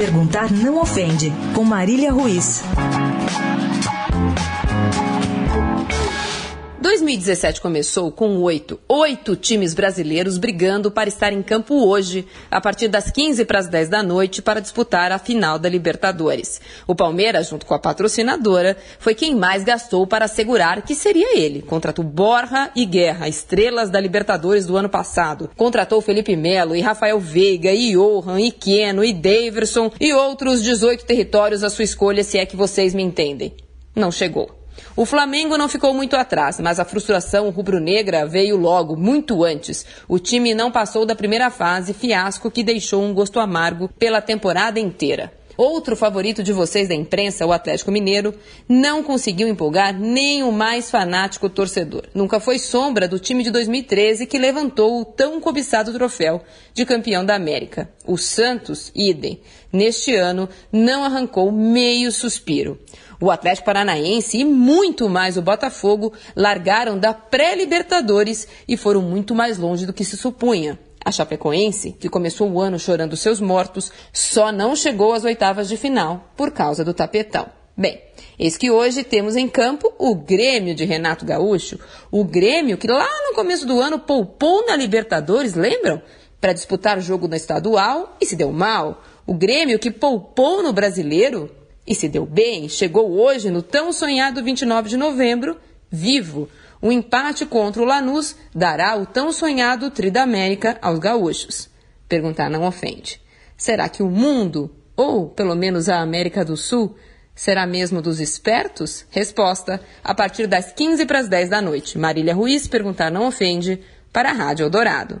Perguntar não ofende, com Marília Ruiz. 2017 começou com oito, oito times brasileiros brigando para estar em campo hoje, a partir das 15 para as 10 da noite, para disputar a final da Libertadores. O Palmeiras, junto com a patrocinadora, foi quem mais gastou para assegurar que seria ele. Contratou Borja e Guerra, estrelas da Libertadores do ano passado. Contratou Felipe Melo e Rafael Veiga e Johan e Keno e Daverson e outros 18 territórios à sua escolha, se é que vocês me entendem. Não chegou. O Flamengo não ficou muito atrás, mas a frustração rubro-negra veio logo, muito antes. O time não passou da primeira fase, fiasco que deixou um gosto amargo pela temporada inteira. Outro favorito de vocês da imprensa, o Atlético Mineiro, não conseguiu empolgar nem o mais fanático torcedor. Nunca foi sombra do time de 2013 que levantou o tão cobiçado troféu de campeão da América. O Santos, idem, neste ano não arrancou meio suspiro. O Atlético Paranaense e muito mais o Botafogo largaram da pré-Libertadores e foram muito mais longe do que se supunha. A Chapecoense, que começou o ano chorando seus mortos, só não chegou às oitavas de final por causa do tapetão. Bem, eis que hoje temos em campo o Grêmio de Renato Gaúcho, o Grêmio que lá no começo do ano poupou na Libertadores, lembram? Para disputar o jogo na estadual e se deu mal. O Grêmio que poupou no brasileiro e se deu bem, chegou hoje no tão sonhado 29 de novembro, vivo. O empate contra o Lanús dará o tão sonhado Tri da América aos gaúchos. Perguntar não ofende. Será que o mundo, ou pelo menos a América do Sul, será mesmo dos espertos? Resposta a partir das 15 para as 10 da noite. Marília Ruiz, perguntar não ofende, para a Rádio Eldorado.